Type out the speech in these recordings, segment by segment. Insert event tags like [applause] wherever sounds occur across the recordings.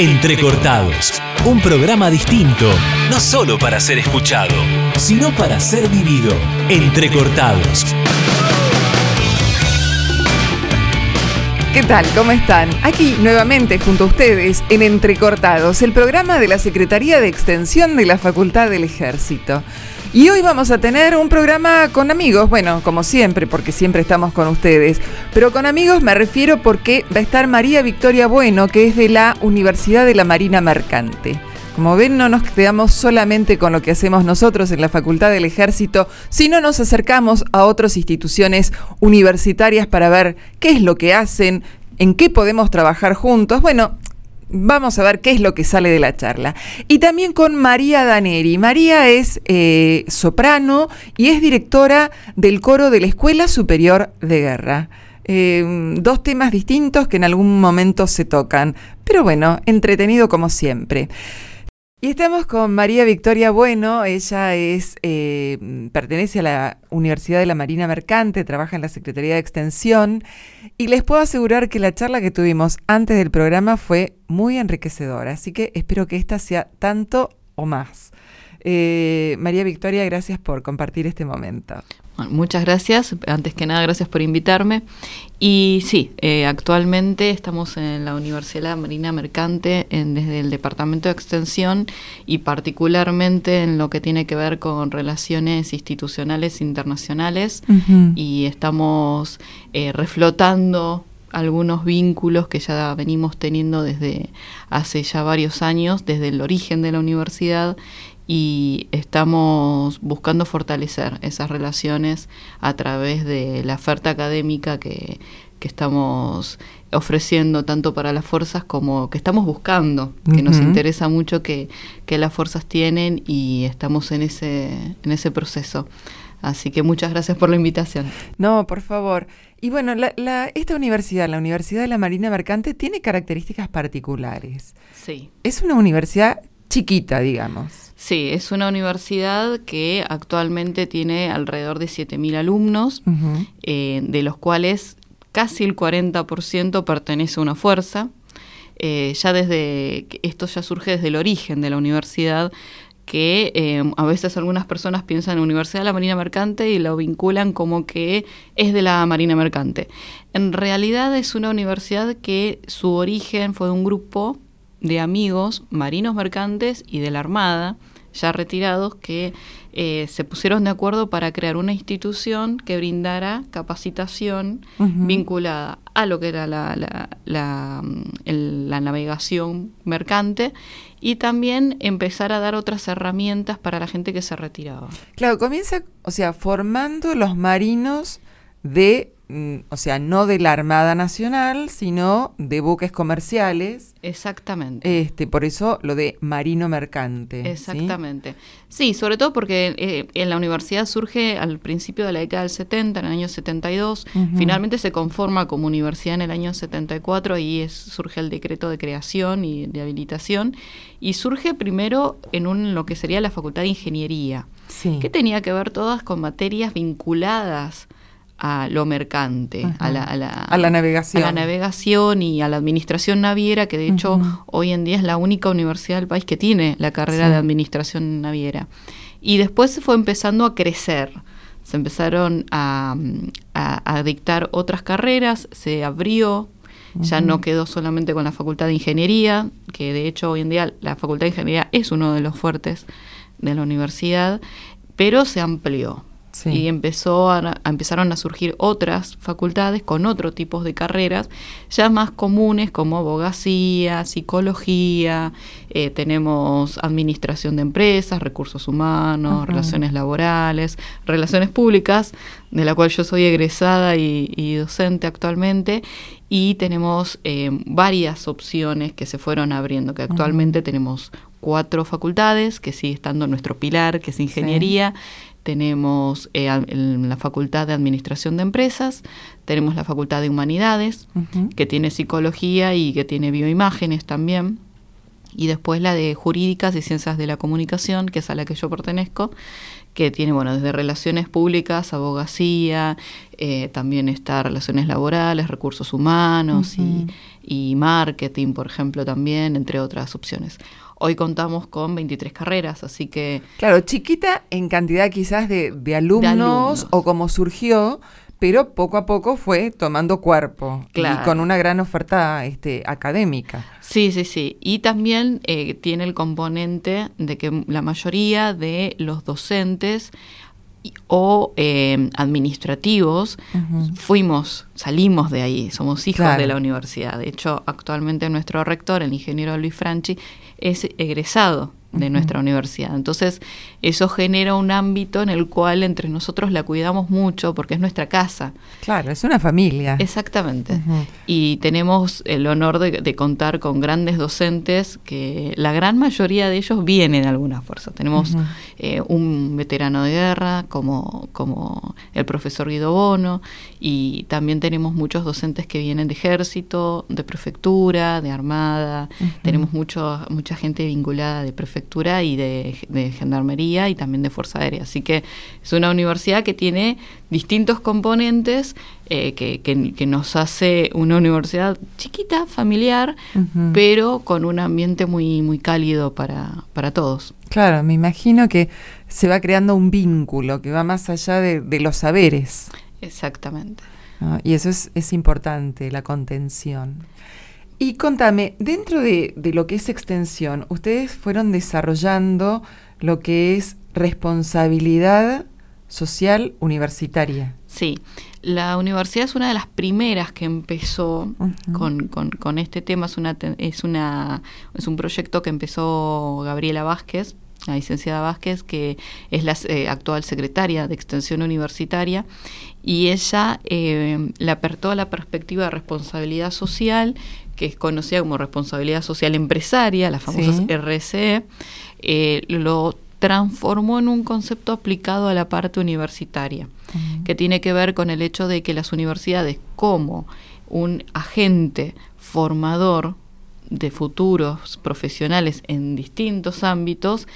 Entrecortados, un programa distinto, no solo para ser escuchado, sino para ser vivido. Entrecortados. ¿Qué tal? ¿Cómo están? Aquí nuevamente junto a ustedes en Entrecortados, el programa de la Secretaría de Extensión de la Facultad del Ejército. Y hoy vamos a tener un programa con amigos, bueno, como siempre, porque siempre estamos con ustedes, pero con amigos me refiero porque va a estar María Victoria Bueno, que es de la Universidad de la Marina Mercante. Como ven, no nos quedamos solamente con lo que hacemos nosotros en la Facultad del Ejército, sino nos acercamos a otras instituciones universitarias para ver qué es lo que hacen, en qué podemos trabajar juntos. Bueno, Vamos a ver qué es lo que sale de la charla. Y también con María Daneri. María es eh, soprano y es directora del coro de la Escuela Superior de Guerra. Eh, dos temas distintos que en algún momento se tocan, pero bueno, entretenido como siempre. Y estamos con María Victoria Bueno, ella es, eh, pertenece a la Universidad de la Marina Mercante, trabaja en la Secretaría de Extensión y les puedo asegurar que la charla que tuvimos antes del programa fue muy enriquecedora, así que espero que esta sea tanto o más. Eh, María Victoria, gracias por compartir este momento muchas gracias. Antes que nada, gracias por invitarme. Y sí, eh, actualmente estamos en la Universidad Marina Mercante desde el Departamento de Extensión y particularmente en lo que tiene que ver con relaciones institucionales internacionales y estamos eh, reflotando algunos vínculos que ya venimos teniendo desde hace ya varios años, desde el origen de la universidad y estamos buscando fortalecer esas relaciones a través de la oferta académica que, estamos ofreciendo tanto para las fuerzas como que estamos buscando, que nos interesa mucho que, las fuerzas tienen y estamos en ese, en ese proceso. Así que muchas gracias por la invitación. No, por favor. Y bueno, la, esta universidad, la Universidad de la Marina Mercante, tiene características particulares. Sí. Es una universidad chiquita, digamos. Sí, es una universidad que actualmente tiene alrededor de 7.000 alumnos, eh, de los cuales casi el 40% pertenece a una fuerza. Eh, ya desde, esto ya surge desde el origen de la universidad, que eh, a veces algunas personas piensan en la Universidad de la Marina Mercante y lo vinculan como que es de la Marina Mercante. En realidad es una universidad que su origen fue de un grupo de amigos marinos mercantes y de la Armada, ya retirados, que eh, se pusieron de acuerdo para crear una institución que brindara capacitación vinculada a lo que era la, la, la, navegación mercante y también empezar a dar otras herramientas para la gente que se retiraba. Claro, comienza, o sea, formando los marinos de Mm, o sea, no de la Armada Nacional, sino de buques comerciales. Exactamente. Este, por eso lo de marino mercante. Exactamente. Sí, sobre todo porque eh, en la universidad surge al principio de la década del 70, en el año 72, finalmente se conforma como universidad en el año 74 y es, surge el decreto de creación y de habilitación y surge primero en un, lo que sería la Facultad de Ingeniería, que tenía que ver todas con materias vinculadas a lo mercante, a, la, a, la, navegación. A la navegación y a la administración naviera, que de hecho hoy en día es la única universidad del país que tiene la carrera de administración naviera. Y después se fue empezando a crecer, se empezaron a, a, dictar otras carreras, se abrió, ya no quedó solamente con la Facultad de Ingeniería, que de hecho hoy en día la Facultad de Ingeniería es uno de los fuertes de la universidad, pero se amplió y empezó a, empezaron a surgir otras facultades con otros tipos de carreras ya más comunes como abogacía, psicología, eh, tenemos administración de empresas, recursos humanos, relaciones laborales, relaciones públicas, de la cual yo soy egresada y, docente actualmente, y tenemos eh, varias opciones que se fueron abriendo, que actualmente tenemos cuatro facultades, que sigue estando nuestro pilar, que es ingeniería tenemos eh, la Facultad de Administración de Empresas, tenemos la Facultad de Humanidades, que tiene psicología y que tiene bioimágenes también, y después la de Jurídicas y Ciencias de la Comunicación, que es a la que yo pertenezco, que tiene, bueno, desde relaciones públicas, abogacía, eh, también está relaciones laborales, recursos humanos y, y marketing, por ejemplo, también, entre otras opciones. Hoy contamos con 23 carreras, así que... Claro, chiquita en cantidad quizás de, de, alumnos, o como surgió, pero poco a poco fue tomando cuerpo y con una gran oferta este, académica. Sí, sí, sí. Y también eh, tiene el componente de que la mayoría de los docentes o eh, administrativos, fuimos, salimos de ahí, somos hijos de la universidad. De hecho, actualmente nuestro rector, el ingeniero Luis Franchi, es egresado de nuestra universidad. Entonces, eso genera un ámbito en el cual entre nosotros la cuidamos mucho porque es nuestra casa. Claro, es una familia. Exactamente. Y tenemos el honor de, contar con grandes docentes que la gran mayoría de ellos vienen de alguna fuerza. Tenemos eh, un veterano de guerra como, como el profesor Guido Bono y también tenemos muchos docentes que vienen de ejército, de prefectura, de armada. Tenemos mucho, mucha gente vinculada de prefectura y de, Gendarmería y también de Fuerza Aérea. Así que es una universidad que tiene distintos componentes eh, que, nos hace una universidad chiquita, familiar, pero con un ambiente muy, muy cálido para, para todos. Claro, me imagino que se va creando un vínculo que va más allá de, los saberes. Exactamente. Y eso es, es importante, la contención. Y contame, dentro de, lo que es extensión, ustedes fueron desarrollando lo que es responsabilidad social universitaria. Sí, la universidad es una de las primeras que empezó con, este tema, es, una, es, una, es un proyecto que empezó Gabriela Vázquez, la licenciada Vázquez, que es la eh, actual secretaria de Extensión Universitaria, y ella eh, le apertó la perspectiva de responsabilidad social que es conocida como responsabilidad social empresaria, las famosas RCE, eh, lo transformó en un concepto aplicado a la parte universitaria, que tiene que ver con el hecho de que las universidades como un agente formador de futuros profesionales en distintos ámbitos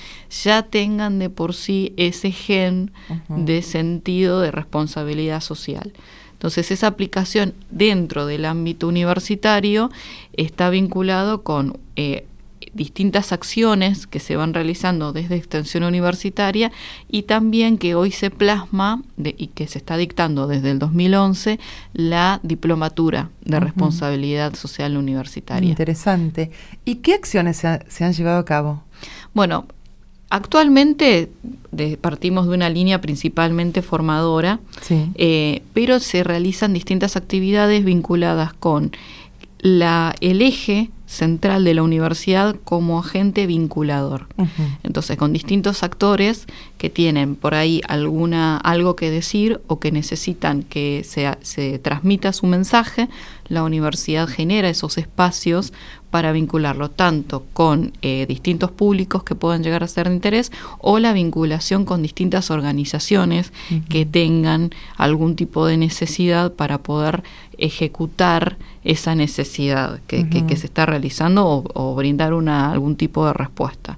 ya tengan de por sí ese gen de sentido de responsabilidad social. Entonces esa aplicación dentro del ámbito universitario está vinculado con eh, distintas acciones que se van realizando desde extensión universitaria y también que hoy se plasma y que se está dictando desde el 2011 la diplomatura de responsabilidad social universitaria. Interesante. ¿Y qué acciones se, han llevado a cabo? Bueno, Actualmente partimos de una línea principalmente formadora, eh, pero se realizan distintas actividades vinculadas con la, el eje central de la universidad como agente vinculador. Entonces, con distintos actores que tienen por ahí alguna algo que decir o que necesitan que se, se transmita su mensaje, la universidad genera esos espacios para vincularlo tanto con eh, distintos públicos que puedan llegar a ser de interés o la vinculación con distintas organizaciones que tengan algún tipo de necesidad para poder ejecutar esa necesidad que, se está realizando o, brindar una, algún tipo de respuesta.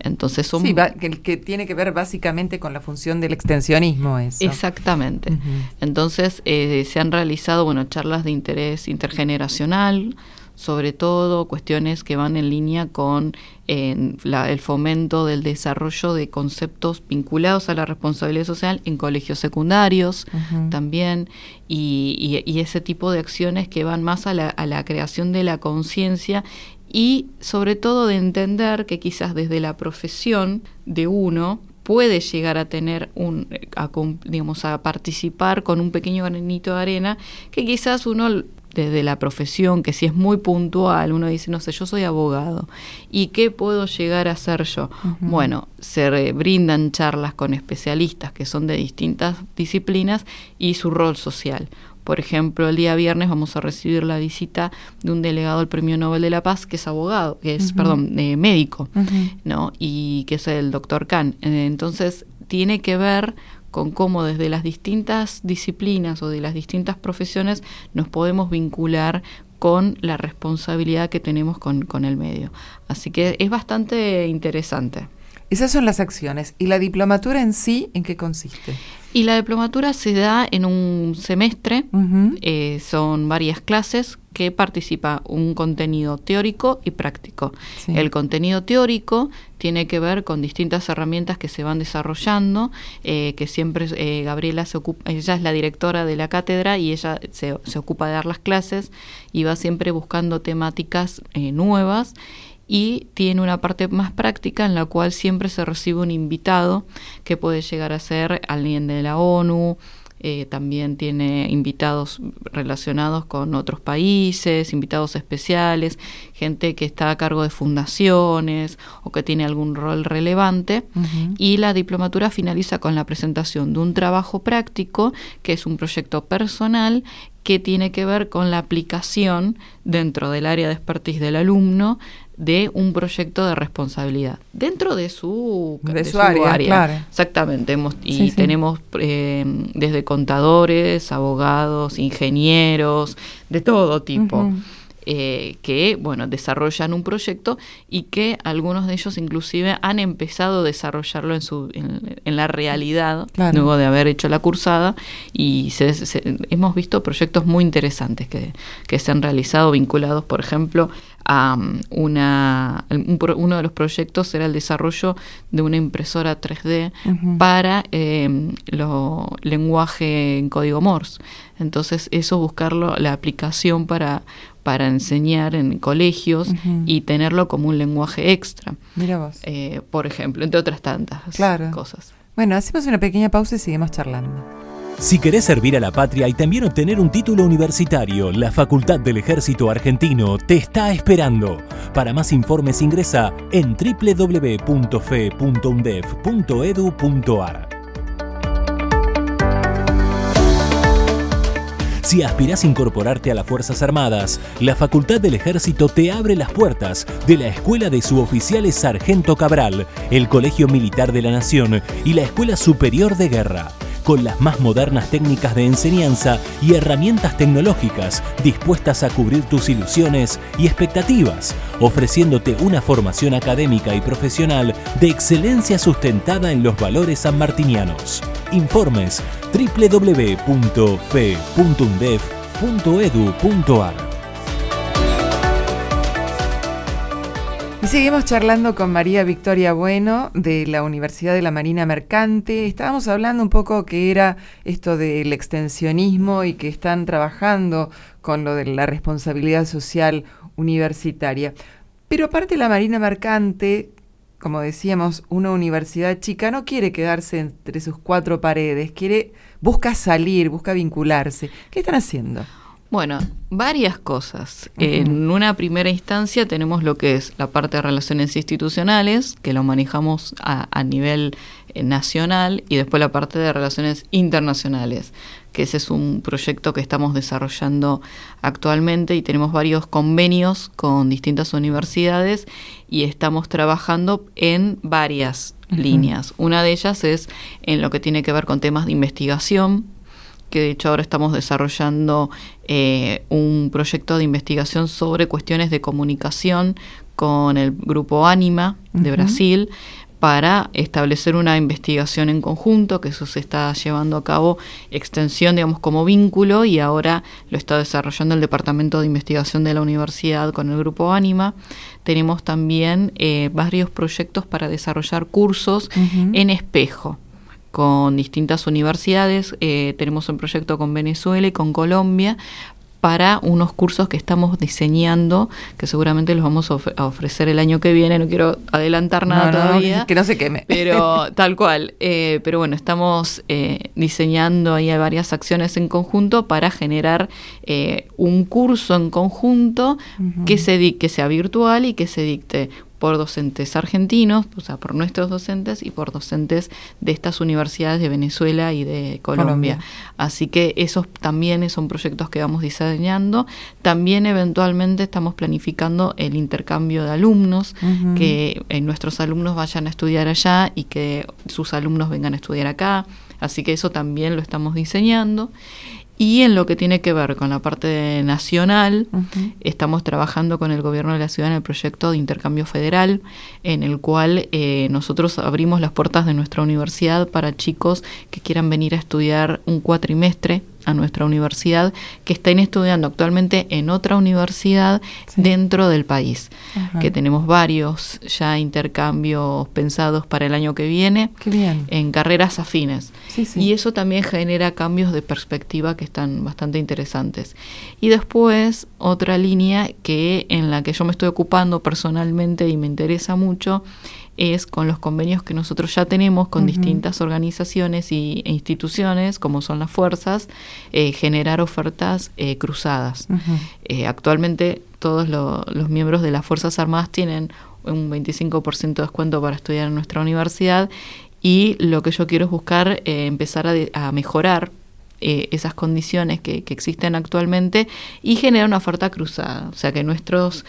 Entonces son... que, tiene que ver básicamente con la función del extensionismo. Eso. Exactamente. Entonces eh, se han realizado bueno, charlas de interés intergeneracional, sobre todo cuestiones que van en línea con el fomento del desarrollo de conceptos vinculados a la responsabilidad social en colegios secundarios también y, ese tipo de acciones que van más a la, a la creación de la conciencia y sobre todo de entender que quizás desde la profesión de uno puede llegar a tener un, a, digamos, a participar con un pequeño granito de arena que quizás uno desde la profesión, que si es muy puntual, uno dice, no sé, yo soy abogado, ¿y qué puedo llegar a hacer yo? Bueno, se brindan charlas con especialistas que son de distintas disciplinas y su rol social. Por ejemplo, el día viernes vamos a recibir la visita de un delegado del Premio Nobel de la Paz, que es abogado, que es, perdón, eh, médico, ¿no? Y que es el doctor Kahn. Eh, entonces, tiene que ver con cómo desde las distintas disciplinas o de las distintas profesiones nos podemos vincular con la responsabilidad que tenemos con, el medio. Así que es bastante interesante. Esas son las acciones. ¿Y la diplomatura en sí, en qué consiste? Y la diplomatura se da en un semestre, eh, son varias clases que participa un contenido teórico y práctico. El contenido teórico tiene que ver con distintas herramientas que se van desarrollando, eh, que siempre eh, Gabriela se ocupa, ella es la directora de la cátedra y ella se, se ocupa de dar las clases y va siempre buscando temáticas nuevas y tiene una parte más práctica en la cual siempre se recibe un invitado que puede llegar a ser alguien de la ONU, eh, también tiene invitados relacionados con otros países, invitados especiales, gente que está a cargo de fundaciones o que tiene algún rol relevante. Y la diplomatura finaliza con la presentación de un trabajo práctico, que es un proyecto personal que tiene que ver con la aplicación dentro del área de expertise del alumno de un proyecto de responsabilidad dentro de su, de, su, área, Exactamente. y tenemos eh, desde contadores, abogados, ingenieros, de todo tipo. Eh, que bueno desarrollan un proyecto y que algunos de ellos inclusive han empezado a desarrollarlo en su en, la realidad luego de haber hecho la cursada y hemos visto proyectos muy interesantes que, que se han realizado vinculados por ejemplo um, una, uno de los proyectos era el desarrollo de una impresora 3D para eh, lo, lenguaje en código Morse. Entonces eso buscarlo, la aplicación para, para enseñar en colegios y tenerlo como un lenguaje extra. Mira vos. Eh, por ejemplo, entre otras tantas cosas. Bueno, hacemos una pequeña pausa y seguimos charlando. Si querés servir a la patria y también obtener un título universitario, la Facultad del Ejército Argentino te está esperando. Para más informes ingresa en www.fe.undef.edu.ar. Si aspiras a incorporarte a las Fuerzas Armadas, la Facultad del Ejército te abre las puertas de la Escuela de Suboficiales Sargento Cabral, el Colegio Militar de la Nación y la Escuela Superior de Guerra con las más modernas técnicas de enseñanza y herramientas tecnológicas dispuestas a cubrir tus ilusiones y expectativas, ofreciéndote una formación académica y profesional de excelencia sustentada en los valores sanmartinianos. Informes www.fe.undef.edu.ar Y seguimos charlando con María Victoria Bueno de la Universidad de la Marina Mercante. Estábamos hablando un poco que era esto del extensionismo y que están trabajando con lo de la responsabilidad social universitaria. Pero aparte la Marina Mercante, como decíamos, una universidad chica no quiere quedarse entre sus cuatro paredes, quiere busca salir, busca vincularse. ¿Qué están haciendo? Bueno, varias cosas. En una primera instancia tenemos lo que es la parte de relaciones institucionales, que lo manejamos a, nivel eh, nacional, y después la parte de relaciones internacionales, que ese es un proyecto que estamos desarrollando actualmente y tenemos varios convenios con distintas universidades y estamos trabajando en varias líneas. Una de ellas es en lo que tiene que ver con temas de investigación, que de hecho ahora estamos desarrollando eh, un proyecto de investigación sobre cuestiones de comunicación con el grupo Anima de Brasil para establecer una investigación en conjunto, que eso se está llevando a cabo, extensión, digamos, como vínculo, y ahora lo está desarrollando el Departamento de Investigación de la Universidad con el Grupo Anima. Tenemos también eh, varios proyectos para desarrollar cursos en espejo con distintas universidades. Eh, tenemos un proyecto con Venezuela y con Colombia para unos cursos que estamos diseñando, que seguramente los vamos a, ofrecer el año que viene, no quiero adelantar nada todavía. Que no se queme. Pero [laughs] tal cual. Eh, pero bueno, estamos eh, diseñando ahí varias acciones en conjunto para generar un curso en conjunto que, se, que sea virtual y que se dicte por docentes argentinos, o sea, por nuestros docentes y por docentes de estas universidades de Venezuela y de Colombia. Así que esos también son proyectos que vamos diseñando. También eventualmente estamos planificando el intercambio de alumnos, que eh, nuestros alumnos vayan a estudiar allá y que sus alumnos vengan a estudiar acá. Así que eso también lo estamos diseñando. Y en lo que tiene que ver con la parte nacional, estamos trabajando con el gobierno de la ciudad en el proyecto de intercambio federal, en el cual eh, nosotros abrimos las puertas de nuestra universidad para chicos que quieran venir a estudiar un cuatrimestre a nuestra universidad que estén estudiando actualmente en otra universidad dentro del país, que tenemos varios ya intercambios pensados para el año que viene en carreras afines. y eso también genera cambios de perspectiva que están bastante interesantes. Y después otra línea que en la que yo me estoy ocupando personalmente y me interesa mucho es con los convenios que nosotros ya tenemos con distintas organizaciones y, e instituciones, como son las fuerzas, eh, generar ofertas eh, cruzadas. Eh, actualmente todos los miembros de las Fuerzas Armadas tienen un 25% de descuento para estudiar en nuestra universidad y lo que yo quiero es buscar empezar a, mejorar esas condiciones que, que, existen actualmente y generar una oferta cruzada. O sea, que nuestros,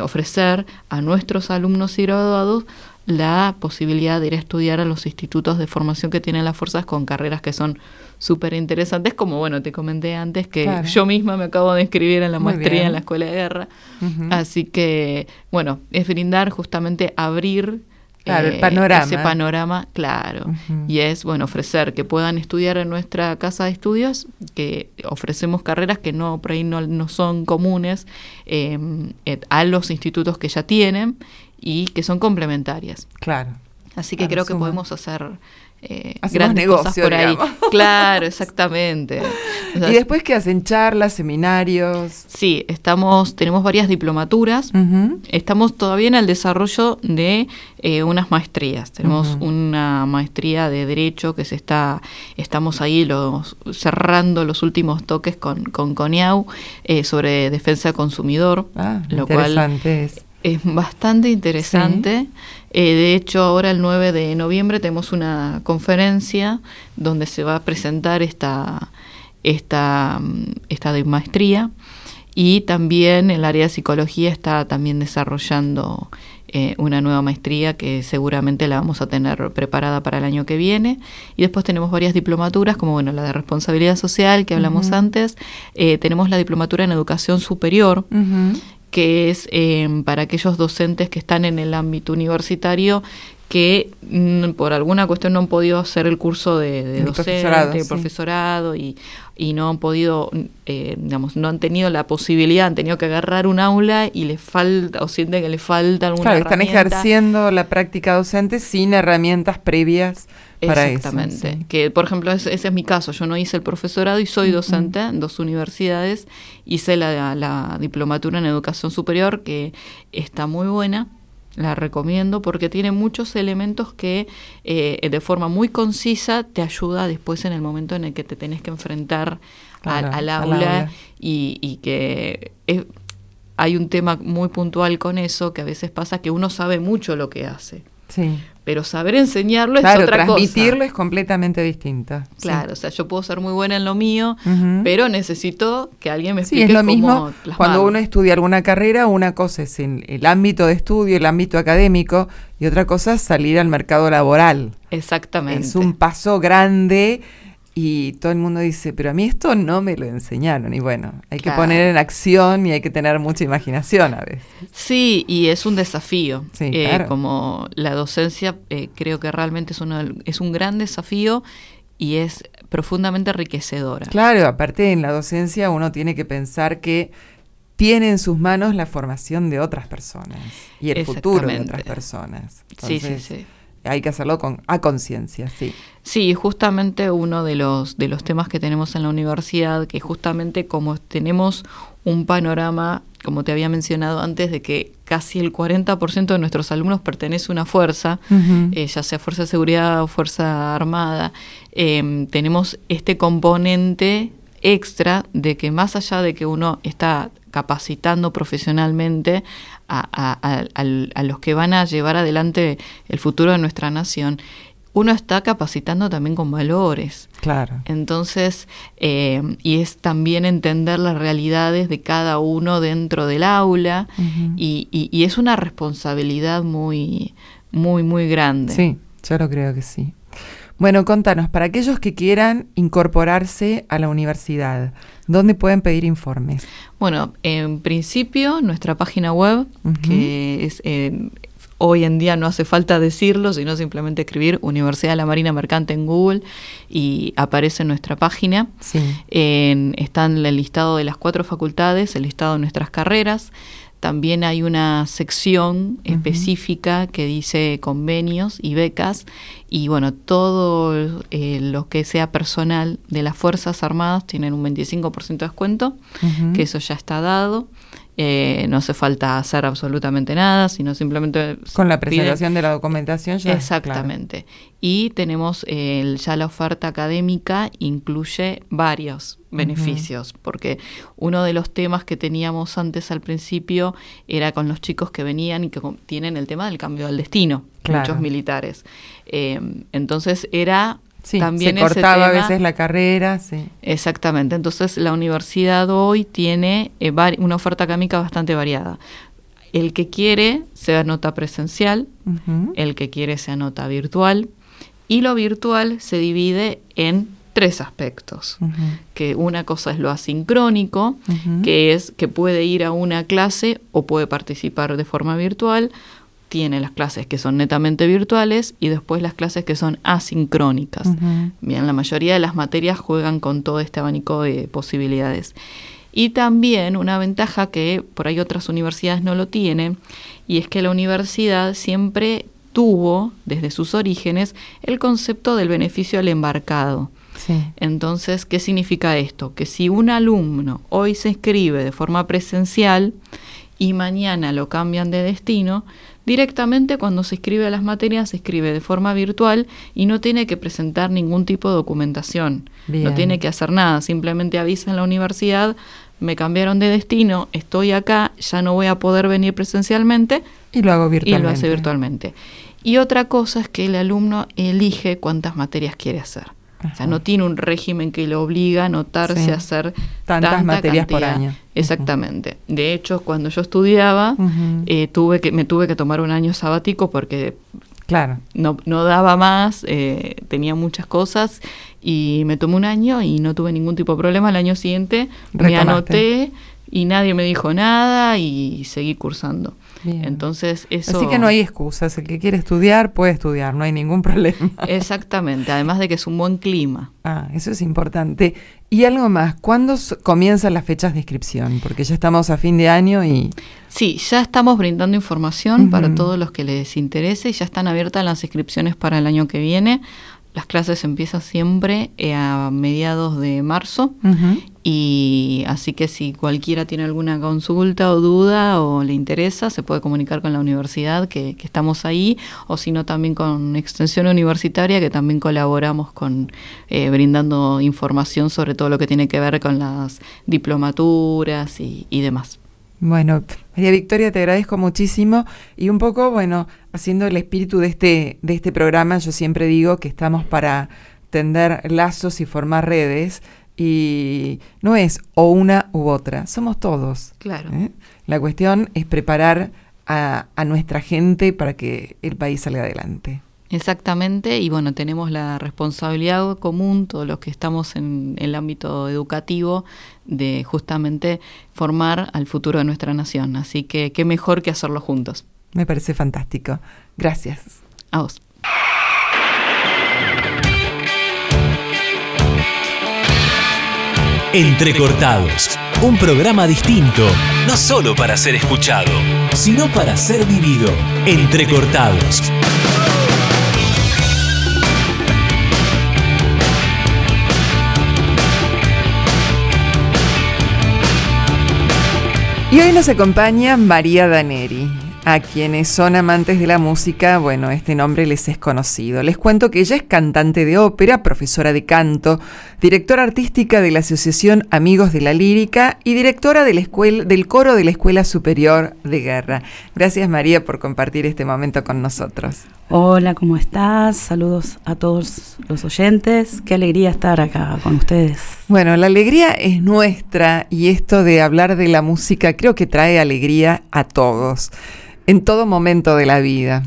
ofrecer a nuestros alumnos y graduados la posibilidad de ir a estudiar a los institutos de formación que tienen las fuerzas con carreras que son súper interesantes, como bueno, te comenté antes que yo misma me acabo de inscribir en la maestría en la Escuela de Guerra. Así que, bueno, es brindar justamente abrir el eh, panorama. ese panorama, claro. Y es, bueno, ofrecer que puedan estudiar en nuestra casa de estudios, que ofrecemos carreras que no por ahí no, son comunes eh, a los institutos que ya tienen y que son complementarias. Claro. Así que creo que podemos hacer eh, grandes cosas por ahí. [laughs] Claro, exactamente. [laughs] ¿Y después qué hacen? ¿Charlas, seminarios? Sí, estamos, tenemos varias diplomaturas. Estamos todavía en el desarrollo de eh, unas maestrías. Tenemos una maestría de Derecho que se está, estamos ahí los, cerrando los últimos toques con, con CONIAU eh, sobre defensa del consumidor. Ah, lo cual es es bastante interesante. Eh, de hecho, ahora el 9 de noviembre tenemos una conferencia donde se va a presentar esta, esta, esta de maestría y también el área de psicología está también desarrollando eh, una nueva maestría que seguramente la vamos a tener preparada para el año que viene. Y después tenemos varias diplomaturas, como bueno, la de responsabilidad social que hablamos antes. Eh, tenemos la diplomatura en educación superior, que es em, para aquellos docentes que están en el ámbito universitario que mm, por alguna cuestión no han podido hacer el curso de, docente, profesorado, y, y, no han podido, eh, digamos, no han tenido la posibilidad, han tenido que agarrar un aula y les falta, o sienten que les falta alguna claro, están ejerciendo la práctica docente sin herramientas previas Exactamente. Que, por ejemplo, ese, es mi caso. Yo no hice el profesorado y soy docente en dos universidades. Hice la, la diplomatura en educación superior, que está muy buena la recomiendo porque tiene muchos elementos que eh, de forma muy concisa te ayuda después en el momento en el que te tenés que enfrentar al, aula, Y, y, que hay un tema muy puntual con eso que a veces pasa que uno sabe mucho lo que hace. Sí pero saber enseñarlo es otra transmitirlo cosa. transmitirlo es completamente distinto. Claro, o sea, yo puedo ser muy buena en lo mío, pero necesito que alguien me explique sí, es lo mismo cuando uno estudia alguna carrera, una cosa es en el ámbito de estudio, el ámbito académico, y otra cosa es salir al mercado laboral. Exactamente. Es un paso grande y todo el mundo dice, pero a mí esto no me lo enseñaron. Y bueno, hay que poner en acción y hay que tener mucha imaginación a veces. Sí, y es un desafío. Eh, como la docencia, eh, creo que realmente es, uno, es un gran desafío y es profundamente enriquecedora. Claro, aparte en la docencia uno tiene que pensar que tiene en sus manos la formación de otras personas y el futuro de otras personas. sí, sí, sí hay que hacerlo con, a conciencia, sí. Sí, justamente uno de los, de los temas que tenemos en la universidad, que justamente como tenemos un panorama, como te había mencionado antes, de que casi el 40% de nuestros alumnos pertenece a una fuerza, eh, ya sea Fuerza de Seguridad o Fuerza Armada, em, tenemos este componente extra de que más allá de que uno está capacitando profesionalmente a, los que van a llevar adelante el futuro de nuestra nación, uno está capacitando también con valores. Claro. Entonces, eh, y es también entender las realidades de cada uno dentro del aula y, y, es una responsabilidad muy, muy, muy grande. Sí, yo lo creo que sí. Bueno, contanos, para aquellos que quieran incorporarse a la universidad, ¿dónde pueden pedir informes? Bueno, en principio nuestra página web, que es eh, hoy en día no hace falta decirlo, sino simplemente escribir Universidad de la Marina Mercante en Google y aparece en nuestra página. Sí. está en el listado de las cuatro facultades, el listado de nuestras carreras. También hay una sección específica que dice convenios y becas y bueno, todo eh, lo que sea personal de las Fuerzas Armadas tienen un 25% de descuento, que eso ya está dado. Eh, no hace falta hacer absolutamente nada, sino simplemente... Con la presentación de la documentación ya. Exactamente. Y tenemos ya la oferta académica, incluye varios beneficios, porque uno de los temas que teníamos antes al principio era con los chicos que venían y que tienen el tema del cambio del destino, muchos militares. Eh, entonces era también se cortaba a veces la carrera. Sí. Exactamente. Entonces la universidad hoy tiene eh, una oferta académica bastante variada. El que quiere se anota presencial, el que quiere se anota virtual y lo virtual se divide en tres aspectos. Que una cosa es lo asincrónico, que es que puede ir a una clase o puede participar de forma virtual tiene las clases que son netamente virtuales y después las clases que son asincrónicas. Bien, la mayoría de las materias juegan con todo este abanico de posibilidades. Y también una ventaja que por ahí otras universidades no lo tienen, y es que la universidad siempre tuvo, desde sus orígenes, el concepto del beneficio al embarcado. Entonces, ¿qué significa esto? Que si un alumno hoy se inscribe de forma presencial y mañana lo cambian de destino, Directamente cuando se inscribe a las materias se escribe de forma virtual y no tiene que presentar ningún tipo de documentación, no tiene que hacer nada, simplemente avisa en la universidad, me cambiaron de destino, estoy acá, ya no voy a poder venir presencialmente y lo hago virtualmente. Y lo hace virtualmente. Y otra cosa es que el alumno elige cuántas materias quiere hacer. O sea, no tiene un régimen que le obliga a anotarse a hacer tantas materias por año. Exactamente. De hecho, cuando yo estudiaba, eh, tuve que, me tuve que tomar un año sabático porque claro. no, no daba más, eh, tenía muchas cosas y me tomé un año y no tuve ningún tipo de problema. El año siguiente me anoté y nadie me dijo nada y seguí cursando. Entonces, eso... Así que no hay excusas, el que quiere estudiar puede estudiar, no hay ningún [laughs] problema. Exactamente, además de que es un buen clima. Ah, eso es importante. Y algo más, ¿cuándo comienzan las fechas de inscripción? Porque ya estamos a fin de año y... Sí, ya estamos brindando información para todos los que les interese y ya están abiertas las inscripciones para el año que viene. Las clases empiezan siempre eh, a mediados de marzo y así que si cualquiera tiene alguna consulta o duda o le interesa, se puede comunicar con la universidad que, estamos ahí o si no también con Extensión Universitaria que también colaboramos con eh, brindando información sobre todo lo que tiene que ver con las diplomaturas y demás. Bueno, María Victoria, te agradezco muchísimo y un poco, bueno, haciendo el espíritu de este, de este programa, yo siempre digo que estamos para tender lazos y formar redes y no es o una u otra, somos todos. Claro. ¿eh? La cuestión es preparar a, a nuestra gente para que el país salga adelante. Exactamente, y bueno, tenemos la responsabilidad común, todos los que estamos en el ámbito educativo, de justamente formar al futuro de nuestra nación. Así que qué mejor que hacerlo juntos. Me parece fantástico. Gracias. A vos. Entrecortados, un programa distinto, no solo para ser escuchado, sino para ser vivido. Entrecortados. Y hoy nos acompaña María Daneri. A quienes son amantes de la música, bueno, este nombre les es conocido. Les cuento que ella es cantante de ópera, profesora de canto, directora artística de la Asociación Amigos de la Lírica y directora de la escuela, del coro de la Escuela Superior de Guerra. Gracias María por compartir este momento con nosotros. Hola, ¿cómo estás? Saludos a todos los oyentes. Qué alegría estar acá con ustedes. Bueno, la alegría es nuestra y esto de hablar de la música creo que trae alegría a todos. En todo momento de la vida.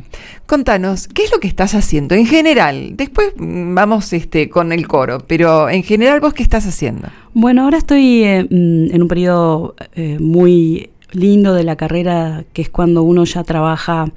Contanos, ¿qué es lo que estás haciendo en general? Después mm, vamos este, con el coro, pero en general vos qué estás haciendo? Bueno, ahora estoy eh, mm, en un periodo eh, muy lindo de la carrera, que es cuando uno ya trabaja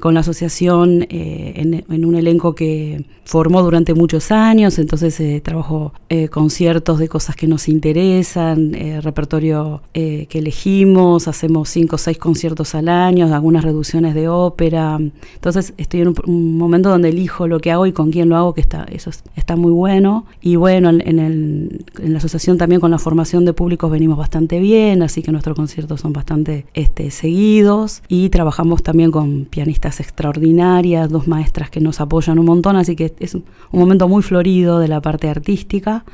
con la asociación en, en, un elenco que formó durante muchos años, entonces eh, trabajo eh, conciertos de cosas que nos interesan, eh, repertorio que elegimos, hacemos cinco o seis conciertos al año, algunas reducciones de ópera, entonces estoy en un, momento donde elijo lo que hago y con quién lo hago, que está, eso está muy bueno, y bueno, en, el, en la asociación también con la formación de públicos venimos bastante bien, así que nuestros conciertos son bastante este, seguidos, y trabajamos también con pianistas extraordinarias, dos maestras que nos apoyan un montón, así que es un momento muy florido de la parte artística,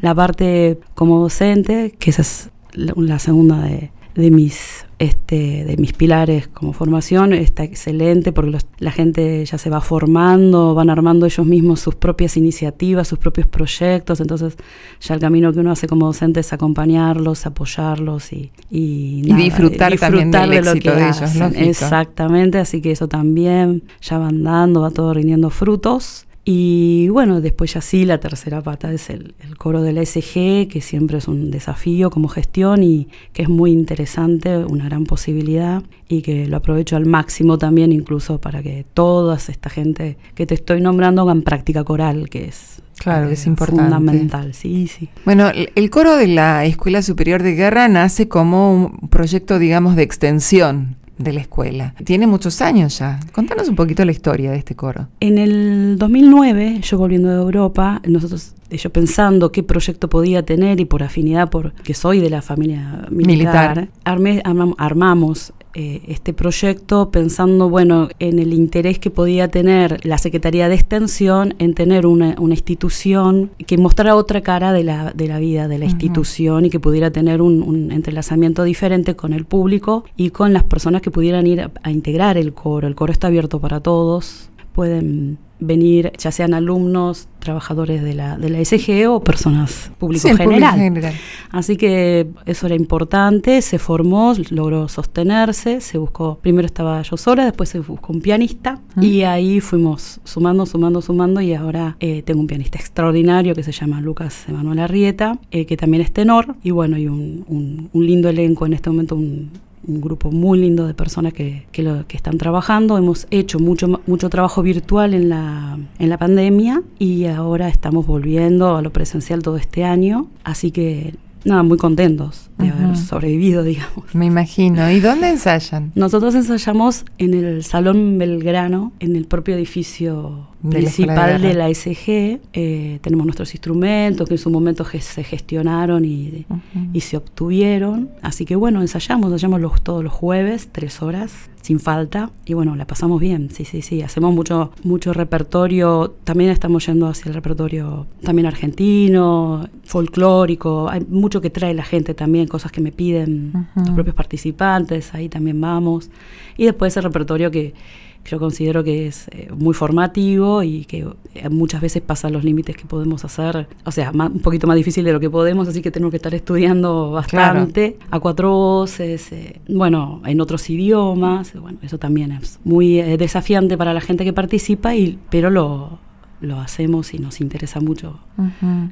la parte como docente, que esa es la, segunda de, mis este, de mis pilares como formación está excelente porque la gente ya se va formando, van armando ellos mismos sus propias iniciativas, sus propios proyectos, entonces ya el camino que uno hace como docente es acompañarlos, apoyarlos y, y, disfrutar, también del de lo que de ellos. Exactamente, así que eso también ya van dando, va todo rindiendo frutos. Y bueno, después ya sí, la tercera pata es el, coro de la SG, que siempre es un desafío como gestión y que es muy interesante, una gran posibilidad y que lo aprovecho al máximo también, incluso para que toda esta gente que te estoy nombrando hagan práctica coral, que es Claro, es importante. Fundamental, sí, sí. Bueno, el coro de la Escuela Superior de Guerra nace como un proyecto, digamos, de extensión de la escuela. Tiene muchos años ya. Contanos un poquito la historia de este coro. En el 2009, yo volviendo de Europa, nosotros, yo pensando qué proyecto podía tener y por afinidad, porque soy de la familia militar, armamos eh, este proyecto pensando, bueno, en el interés que podía tener la Secretaría de Extensión en tener una, institución que mostrara otra cara de la, de la vida de la institución y que pudiera tener un, entrelazamiento diferente con el público y con las personas que pudieran ir a integrar el coro. El coro está abierto para todos, pueden venir ya sean alumnos, trabajadores de la, de la SG o personas público, general. Así que eso era importante, se formó, logró sostenerse, se buscó, primero estaba yo sola, después se buscó un pianista y ahí fuimos sumando, sumando, sumando y ahora eh, tengo un pianista extraordinario que se llama Lucas Emanuel Arrieta, eh, que también es tenor y bueno, y un, un, un lindo elenco en este momento, un, un grupo muy lindo de personas que, que, están trabajando. Hemos hecho mucho, mucho trabajo virtual en la, en la pandemia y ahora estamos volviendo a lo presencial todo este año. Así que nada, muy contentos de haber sobrevivido, [laughs] digamos. Me imagino. ¿Y dónde ensayan? Nosotros ensayamos en el Salón Belgrano, en el propio edificio principal de la, SG. Eh, tenemos nuestros instrumentos que en su momento se gestionaron y, y, se obtuvieron. Así que bueno, ensayamos, ensayamos los, todos los jueves, tres horas sin falta y bueno, la pasamos bien, sí, sí, sí, hacemos mucho, mucho repertorio, también estamos yendo hacia el repertorio también argentino, folclórico, hay mucho que trae la gente también, cosas que me piden los propios participantes, ahí también vamos, y después el repertorio que yo considero que es eh, muy formativo y que eh, muchas veces pasa los límites que podemos hacer, o sea, un poquito más difícil de lo que podemos, así que tenemos que estar estudiando bastante a cuatro voces, eh, bueno, en otros idiomas, bueno, eso también es muy desafiante para la gente que participa, y, pero lo, lo hacemos y nos interesa mucho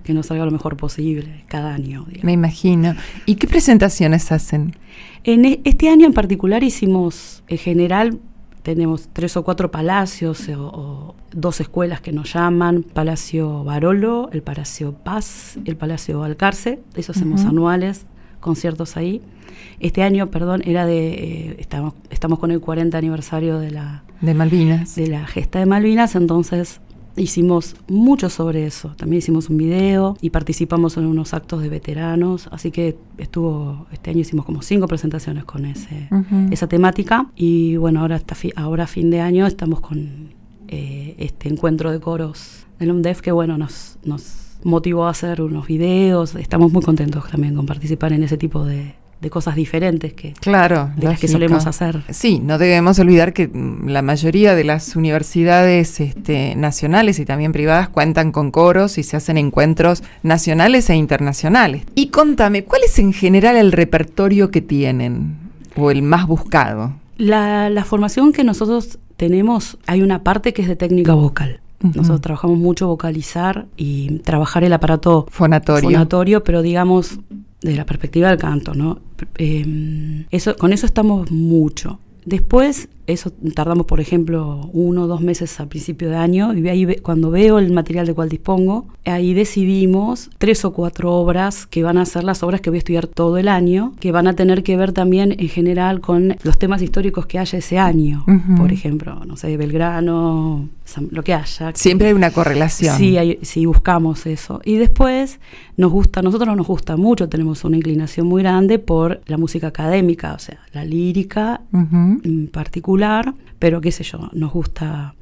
que nos salga lo mejor posible cada año. Me imagino. ¿Y qué presentaciones hacen? En e, este año en particular hicimos, en general, tenemos tres o cuatro palacios o, dos escuelas que nos llaman, Palacio Barolo, el Palacio Paz, el Palacio Alcarce, eso hacemos anuales, conciertos ahí. Este año, perdón, era de, eh, estamos, estamos con el 40 aniversario de la... De Malvinas. De la gesta de Malvinas, entonces Hicimos mucho sobre eso. También hicimos un video y participamos en unos actos de veteranos. Así que estuvo, este año hicimos como cinco presentaciones con ese, esa temática. Y bueno, ahora, hasta ahora fin de año estamos con eh, este encuentro de coros del UNDEF que bueno, nos, nos motivó a hacer unos videos. Estamos muy contentos también con participar en ese tipo de, de cosas diferentes que, claro, de las que solemos hacer. Sí, no debemos olvidar que mm, la mayoría de las universidades este, nacionales y también privadas cuentan con coros y se hacen encuentros nacionales e internacionales. Y contame, ¿cuál es en general el repertorio que tienen o el más buscado? La, la formación que nosotros tenemos, hay una parte que es de técnica vocal. Nosotros trabajamos mucho vocalizar y trabajar el aparato fonatorio, fonatorio pero digamos desde la perspectiva del canto, ¿no? Eh, eso, con eso estamos mucho. Después, eso tardamos, por ejemplo, uno o dos meses a principio de año, y ahí cuando veo el material de cual dispongo, ahí decidimos tres o cuatro obras que van a ser las obras que voy a estudiar todo el año, que van a tener que ver también en general con los temas históricos que haya ese año. Por ejemplo, no sé, Belgrano, lo que haya. Siempre hay una correlación. Sí, sí, buscamos eso. Y después nos gusta, nosotros nos gusta mucho, tenemos una inclinación muy grande por la música académica, o sea, la lírica en particular, pero qué sé yo, nos gusta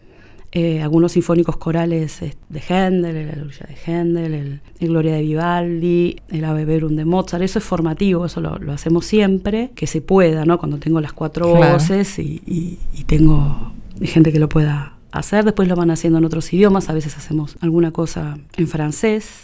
eh, algunos sinfónicos corales eh, de Händel, el Aleluya de Händel, el, Gloria de Vivaldi, el Ave Verum de Mozart, eso es formativo, eso lo, hacemos siempre, que se pueda, ¿no? Cuando tengo las cuatro voces y, y tengo gente que lo pueda hacer, después lo van haciendo en otros idiomas, a veces hacemos alguna cosa en francés,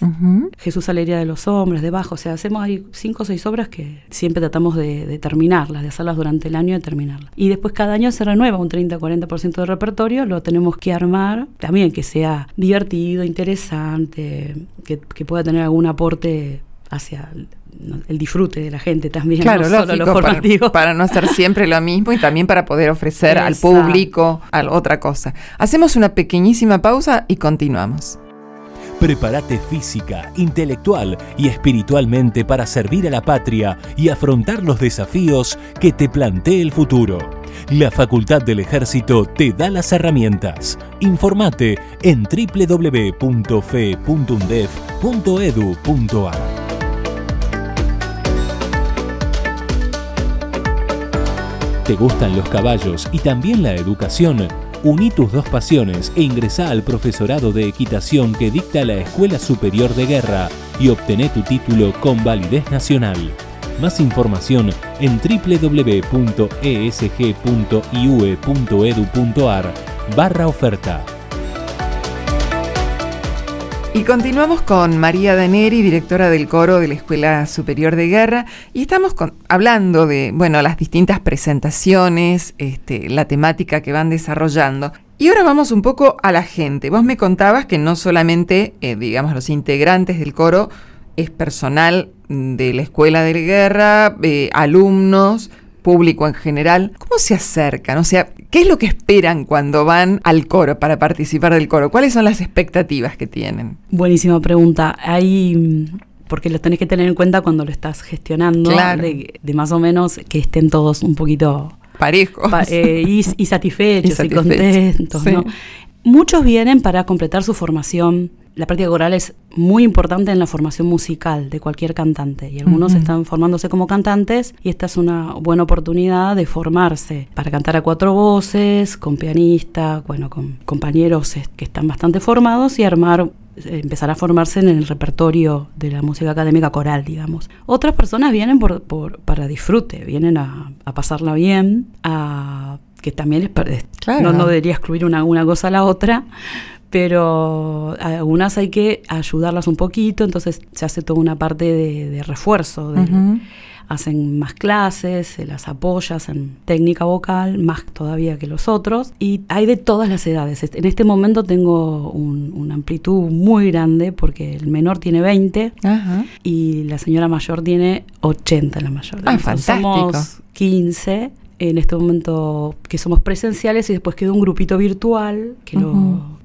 Jesús Alegría de los Hombres, debajo, o sea, hacemos ahí cinco o seis obras que siempre tratamos de, terminarlas, de hacerlas durante el año y terminarlas. Y después cada año se renueva un 30-40% del repertorio, lo tenemos que armar, también que sea divertido, interesante, que, que pueda tener algún aporte hacia el disfrute de la gente también. Claro, para, no hacer siempre lo mismo y también para poder ofrecer al público otra cosa. Hacemos una pequeñísima pausa y continuamos. Prepárate física, intelectual y espiritualmente para servir a la patria y afrontar los desafíos que te plantee el futuro. La Facultad del Ejército te da las herramientas. Informate en www.fe.undef.edu.ar. ¿Te gustan los caballos y también la educación? Uní tus dos pasiones e ingresá al profesorado de equitación que dicta la Escuela Superior de Guerra y obtené tu título con validez nacional. Más información en www.esg.iue.edu.ar barra oferta. Y continuamos con María Daneri, directora del coro de la Escuela Superior de Guerra, y estamos hablando de, bueno, las distintas presentaciones, este, la temática que van desarrollando. Y ahora vamos un poco a la gente. Vos me contabas que no solamente, eh, digamos, los integrantes del coro es personal de la Escuela de Guerra, eh, alumnos, público en general, ¿cómo se acercan? O sea, ¿qué es lo que esperan cuando van al coro para participar del coro? ¿Cuáles son las expectativas que tienen? Buenísima pregunta. Hay porque lo tenés que tener en cuenta cuando lo estás gestionando, de, más o menos que estén todos un poquito parejos eh, y, [laughs] satisfechos y, contentos. Muchos vienen para completar su formación la práctica coral es muy importante en la formación musical de cualquier cantante y algunos están formándose como cantantes y esta es una buena oportunidad de formarse para cantar a cuatro voces, con pianista, bueno, con compañeros que están bastante formados y armar eh, empezar a formarse en el repertorio de la música académica coral, digamos. Otras personas vienen por, para disfrute, vienen a, pasarla bien, a que también es, no, no debería excluir una, una cosa a la otra, pero algunas hay que ayudarlas un poquito, entonces se hace toda una parte de, refuerzo. Hacen más clases, se las apoyas en técnica vocal, más todavía que los otros, y hay de todas las edades. En este momento tengo una amplitud muy grande porque el menor tiene 20 y la señora mayor tiene 80, la mayor. Ah, fantástico. Somos 15 en este momento que somos presenciales y después quedó un grupito virtual que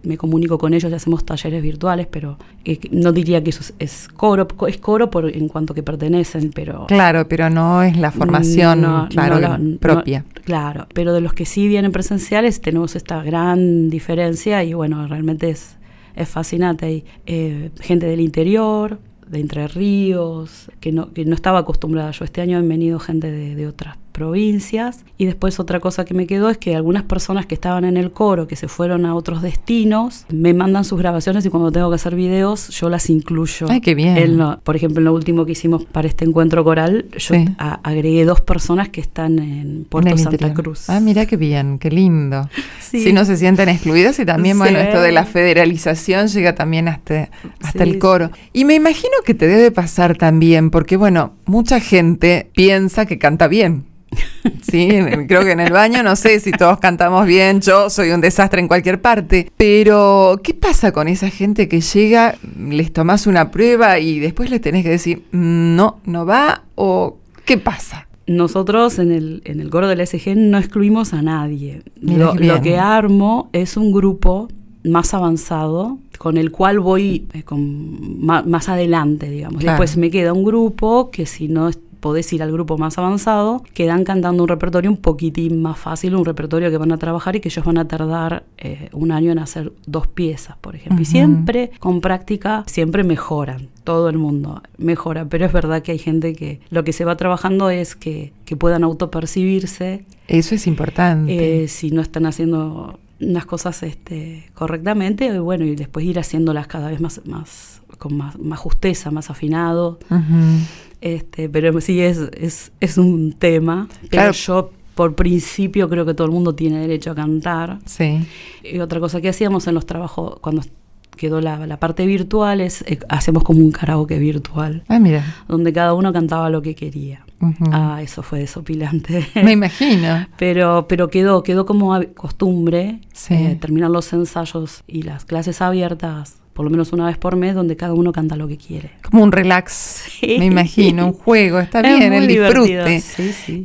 me comunico con ellos y hacemos talleres virtuales, pero eh, no diría que eso es, coro, es coro por, en cuanto que pertenecen, pero... Claro, pero no es la formación claro, propia. claro, pero de los que sí vienen presenciales tenemos esta gran diferencia y bueno, realmente es, es fascinante. Hay eh, gente del interior, de Entre Ríos, que no, que no estaba acostumbrada. Yo este año han venido gente de, de otras provincias. Y después otra cosa que me quedó es que algunas personas que estaban en el coro, que se fueron a otros destinos, me mandan sus grabaciones y cuando tengo que hacer videos yo las incluyo. Ay, qué bien. por ejemplo, en lo último que hicimos para este encuentro coral, yo agregué dos personas que están en Puerto Santa Cruz. Ah, mira qué bien, qué lindo. Si no se sienten excluidos y también, bueno, esto de la federalización llega también hasta, hasta el coro. Y me imagino que te debe pasar también, porque bueno, mucha gente piensa que canta bien. Sí, creo que en el baño no sé si todos cantamos bien, yo soy un desastre en cualquier parte, pero ¿qué pasa con esa gente que llega, les tomas una prueba y después les tenés que decir, mm, no, no va o qué pasa? Nosotros en el, en el coro del SG no excluimos a nadie. Lo, que armo es un grupo más avanzado con el cual voy eh, con, más, adelante, digamos. Después me queda un grupo que si no podés ir al grupo más avanzado, quedan cantando un repertorio un poquitín más fácil, un repertorio que van a trabajar y que ellos van a tardar eh, un año en hacer dos piezas, por ejemplo. Y siempre con práctica, siempre mejoran, todo el mundo mejora, pero es verdad que hay gente que lo que se va trabajando es que, que puedan autopercibirse. Eso es importante. Eh, si no están haciendo unas cosas este, correctamente, y bueno, y después ir haciéndolas cada vez más, más con más, más justeza, más afinado. Este, pero sí es, es, es un tema. Pero yo por principio creo que todo el mundo tiene derecho a cantar. Sí. Y otra cosa que hacíamos en los trabajos, cuando quedó la, parte virtual, es eh, hacemos como un karaoke virtual. Ah, mira. Donde cada uno cantaba lo que quería. Ah, eso fue desopilante. [laughs] Me imagino. pero, pero quedó, quedó como costumbre eh, terminar los ensayos y las clases abiertas por lo menos una vez por mes, donde cada uno canta lo que quiere. Como un relax, me imagino, un juego, está [laughs] bien, el disfrute.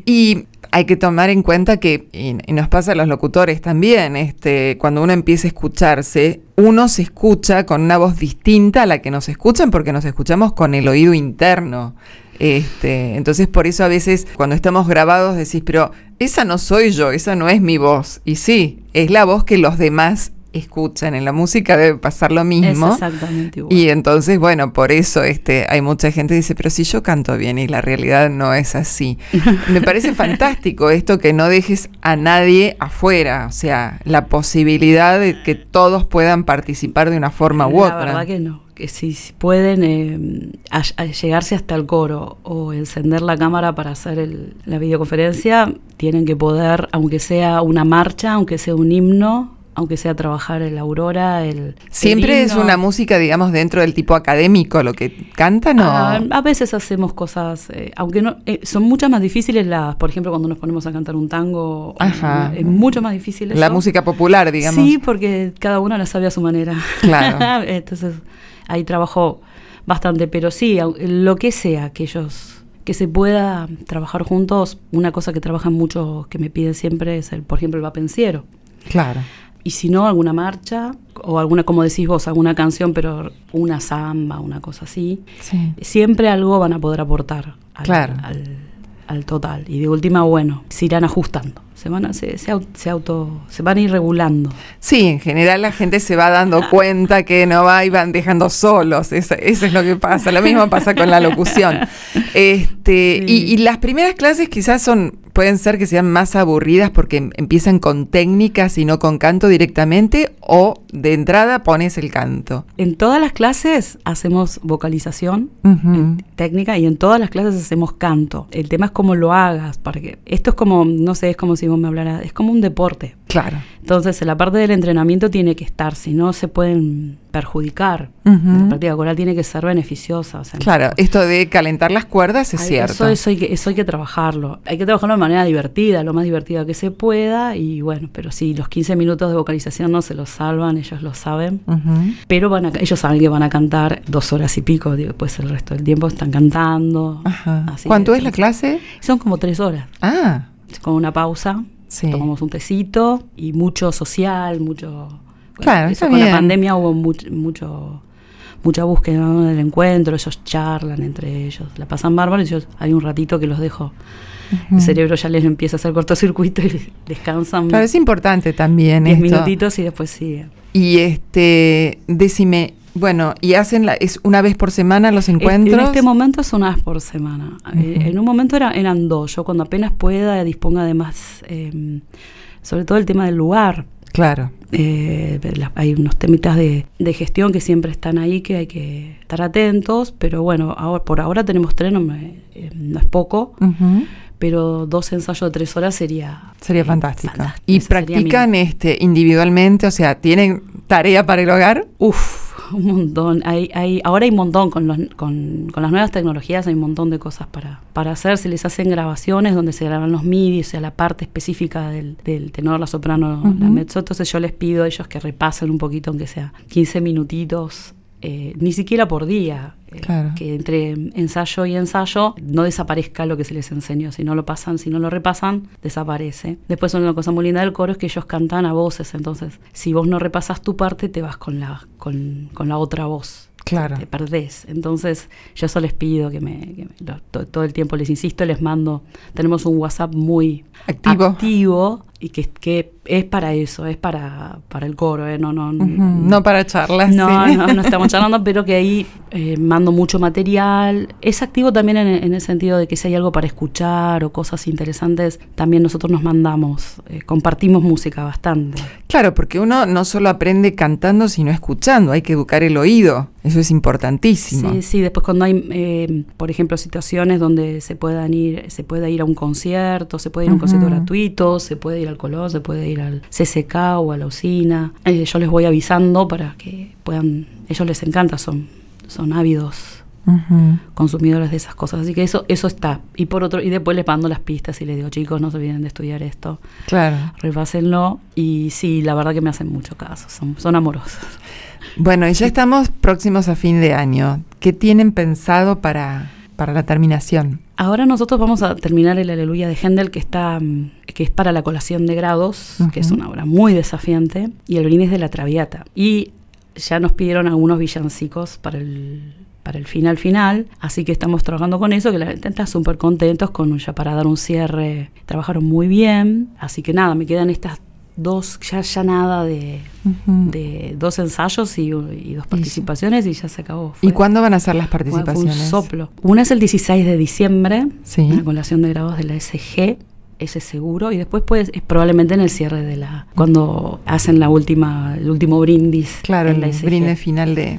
Y hay que tomar en cuenta que, y, nos pasa a los locutores también, este, cuando uno empieza a escucharse, uno se escucha con una voz distinta a la que nos escuchan porque nos escuchamos con el oído interno. Este, entonces por eso a veces cuando estamos grabados decís, pero esa no soy yo, esa no es mi voz. Y sí, es la voz que los demás escuchan en la música debe pasar lo mismo. exactamente igual. Y entonces, bueno, por eso este, hay mucha gente que dice, pero si yo canto bien y la realidad no es así. [laughs] Me parece fantástico esto que no dejes a nadie afuera, o sea, la posibilidad de que todos puedan participar de una forma u otra. La verdad que no. Que si, pueden eh, llegarse hasta el coro o encender la cámara para hacer la videoconferencia, tienen que poder, aunque sea una marcha, aunque sea un himno, aunque sea trabajar el Aurora, el... Siempre es una música, digamos, dentro del tipo académico lo que cantan, ¿o? Ah, a veces hacemos cosas, eh, aunque no, eh, son muchas más difíciles las, por ejemplo, cuando nos ponemos a cantar un tango, Ajá. es mucho más difícil La música popular, digamos. Sí, porque cada uno la sabe a su manera. Claro. [laughs] Entonces, ahí trabajo bastante, pero sí, lo que sea que ellos que se pueda trabajar juntos, una cosa que trabajan mucho, que me piden siempre es, el, por ejemplo, el vapenciero. Claro y si no, alguna marcha o alguna, como decís vos, alguna canción, pero una samba, una cosa así, siempre algo van a poder aportar al, al, total. Y de última, bueno, se irán ajustando se van a, se, se, auto, se van a ir regulando. Sí, en general la gente se va dando [laughs] cuenta que no va y van dejando solos. Eso, es lo que pasa. Lo mismo pasa con la locución. [laughs] Este, y, las primeras clases quizás son, pueden ser que sean más aburridas porque empiezan con técnicas y no con canto directamente, o de entrada pones el canto. En todas las clases hacemos vocalización técnica y en todas las clases hacemos canto. El tema es cómo lo hagas, porque esto es como, no sé, es como si me hablará, es como un deporte. Claro. Entonces, la parte del entrenamiento tiene que estar, si no se pueden perjudicar. La práctica coral tiene que ser beneficiosa. claro, esto de calentar las cuerdas es cierto. Eso, hay que, eso hay que trabajarlo. Hay que trabajarlo de manera divertida, lo más divertida que se pueda. Y bueno, pero si los 15 minutos de vocalización no se los salvan, ellos lo saben. Pero van a, ellos saben que van a cantar dos horas y pico, después el resto del tiempo están cantando. ¿Cuánto es la clase? Son como tres horas. Ah con una pausa, tomamos un tecito y mucho social, mucho... Claro, eso con la pandemia hubo mucho, mucho mucha búsqueda del encuentro, ellos charlan entre ellos, la pasan bárbaro y yo hay un ratito que los dejo. El cerebro ya les empieza a hacer cortocircuito y [laughs] descansan. Pero es importante también. Diez minutitos y después sigue. Y este, decime, bueno, y hacen la, es una vez por semana los encuentros. En este momento es una vez por semana. Eh, en un momento era, eran dos. Yo cuando apenas pueda disponga de más, em, sobre todo el tema del lugar. Claro. Eh, hay unos temitas de, gestión que siempre están ahí que hay que estar atentos, pero bueno, ahora, por ahora tenemos tres, no, eh, es poco. Pero dos ensayos de tres horas sería... Sería fantástico. ¿Y practican este individualmente? O sea, ¿tienen tarea para el hogar? Uf, [laughs] un montón. Hay, hay, ahora hay un montón con, los, con, con, las nuevas tecnologías, hay un montón de cosas para, para hacer. Se les hacen grabaciones donde se graban los MIDI, o sea, la parte específica del, del tenor, la soprano, la mezzo. Entonces yo les pido a ellos que repasen un poquito, aunque sea 15 minutitos, eh, ni siquiera por día. Eh, que entre ensayo y ensayo no desaparezca lo que se les enseñó. Si no lo pasan, si no lo repasan, desaparece. Después una cosa muy linda del coro es que ellos cantan a voces, entonces si vos no repasas tu parte, te vas con la, con, con la otra voz. Claro. Te perdés. Entonces, yo eso les pido que me, todo, el tiempo les insisto, les mando. Tenemos un WhatsApp muy activo, activo y que, que es para eso, es para, para el coro, ¿eh? no, no, no para charlas. No, no, no estamos [laughs] charlando, pero que ahí eh, mando mucho material. Es activo también en, el sentido de que si hay algo para escuchar o cosas interesantes, también nosotros nos mandamos, eh, compartimos música bastante. Claro, porque uno no solo aprende cantando, sino escuchando, hay que educar el oído, eso es importantísimo. Sí, sí, después cuando hay, eh, por ejemplo, situaciones donde se puedan ir, se puede ir a un concierto, se puede ir a un concierto gratuito, se puede ir al color, se puede ir ir al CCK o a la usina. Eh, yo les voy avisando para que puedan, ellos les encanta, son, son ávidos consumidores de esas cosas. Así que eso, eso está. Y por otro, y después les mando las pistas y les digo, chicos, no se olviden de estudiar esto. Claro. Repásenlo. Y sí, la verdad que me hacen mucho caso, son, son amorosos. Bueno, y ya estamos próximos a fin de año. ¿Qué tienen pensado para, para la terminación? Ahora nosotros vamos a terminar el Aleluya de Händel, que está mm, que es para la colación de grados, que es una obra muy desafiante, y el brindis de la Traviata. Y ya nos pidieron algunos villancicos para el para el final final, así que estamos trabajando con eso, que la gente está súper contentos con ya para dar un cierre, trabajaron muy bien, así que nada, me quedan estas dos, ya, ya nada de, de dos ensayos y, dos participaciones y ya se acabó. ¿Y cuándo van a ser las participaciones? un soplo. Una es el 16 de diciembre, sí. la colación de grados de la SG, ese seguro, y después pues es probablemente en el cierre de la, cuando hacen la última, el último brindis. Claro, el brindis final de,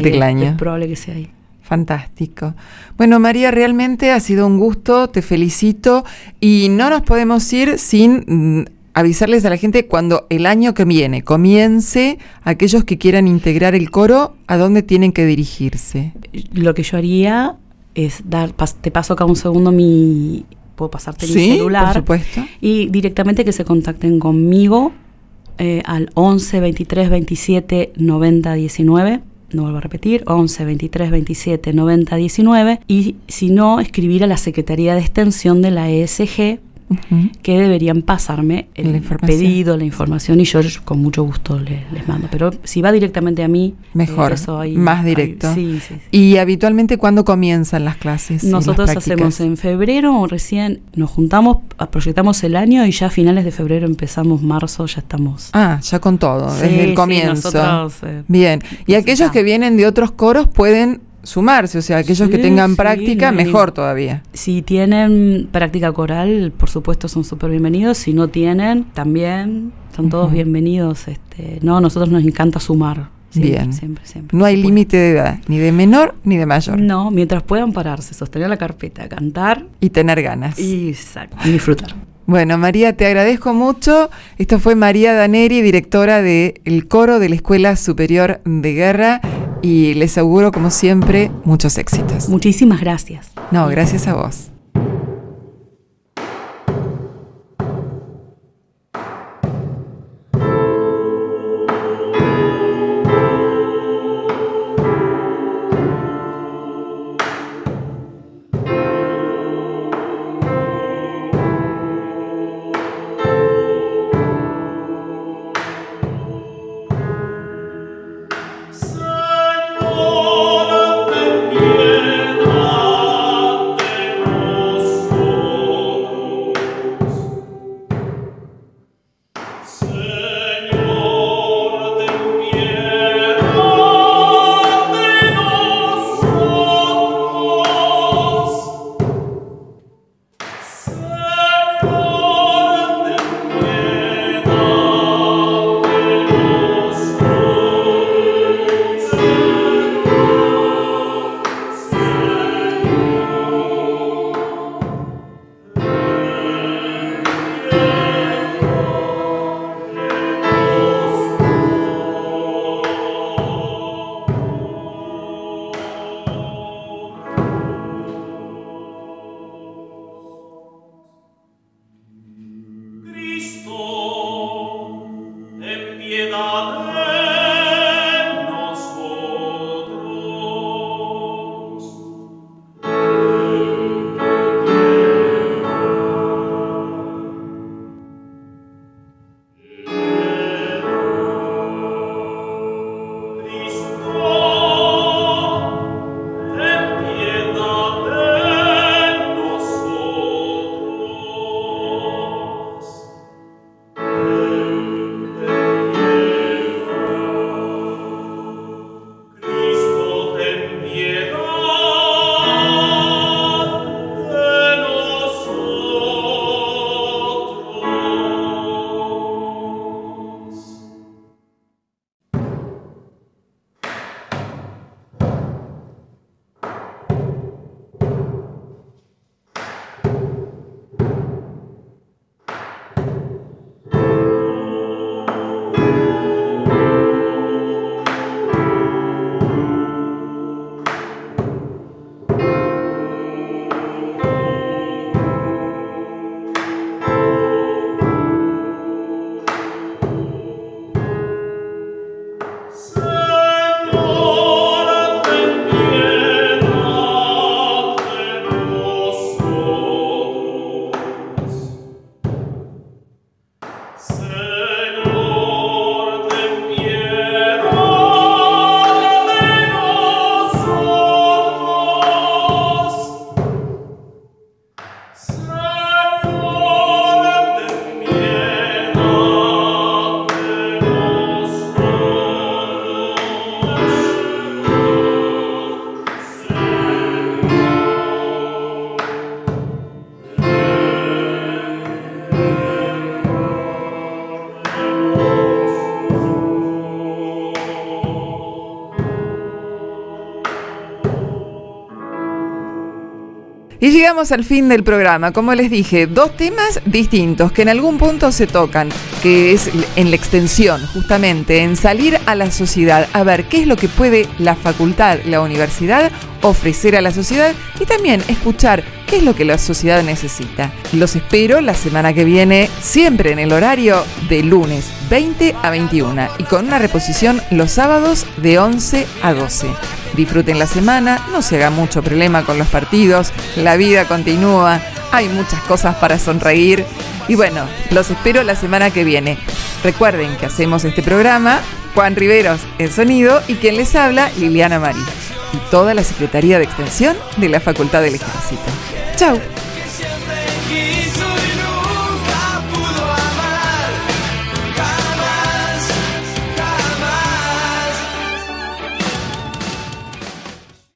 del año. Es probable que sea ahí. Fantástico. Bueno, María, realmente ha sido un gusto, te felicito y no nos podemos ir sin mm, avisarles a la gente cuando el año que viene comience, aquellos que quieran integrar el coro, ¿a dónde tienen que dirigirse? Lo que yo haría es dar, te paso acá un segundo mi, puedo pasarte mi celular. por supuesto. Y directamente que se contacten conmigo eh, al 11 23 27 90 19 no vuelvo a repetir, 11 23 27 90 19 y si no, escribir a la Secretaría de Extensión de la ESG que deberían pasarme el pedido, la información y yo con mucho gusto les mando. Pero si va directamente a mí, mejor, eh, más directo. ¿Y habitualmente cuándo comienzan las clases? Nosotros hacemos en febrero, recién nos juntamos, proyectamos el año y ya a finales de febrero empezamos marzo, ya estamos. Ah, ya con todo, desde el comienzo. Eh, Bien, y aquellos que vienen de otros coros pueden sumarse, o sea, aquellos que tengan práctica, mejor todavía. Si tienen práctica coral, por supuesto son súper bienvenidos, si no tienen, también, son todos bienvenidos. Este, no, nosotros nos encanta sumar. Bien. Siempre, siempre. No hay límite de edad, ni de menor ni de mayor. No, mientras puedan pararse, sostener la carpeta, cantar. Y tener ganas. Exacto. Y disfrutar. Bueno, María, te agradezco mucho. Esto fue María Daneri, directora del coro de la Escuela Superior de Guerra, y les auguro, como siempre, muchos éxitos. Muchísimas gracias. No, gracias a vos. Llegamos al fin del programa. Como les dije, dos temas distintos que en algún punto se tocan, que es en la extensión, justamente, en salir a la sociedad, a ver qué es lo que puede la facultad, la universidad ofrecer a la sociedad y también escuchar qué es lo que la sociedad necesita. Los espero la semana que viene, siempre en el horario de lunes 20 a 21 y con una reposición los sábados de 11 a 12. Disfruten la semana, no se haga mucho problema con los partidos, la vida continúa, hay muchas cosas para sonreír y bueno, los espero la semana que viene. Recuerden que hacemos este programa Juan Riveros en sonido y quien les habla Liliana Marí y toda la Secretaría de Extensión de la Facultad del Ejército. ¡Chao!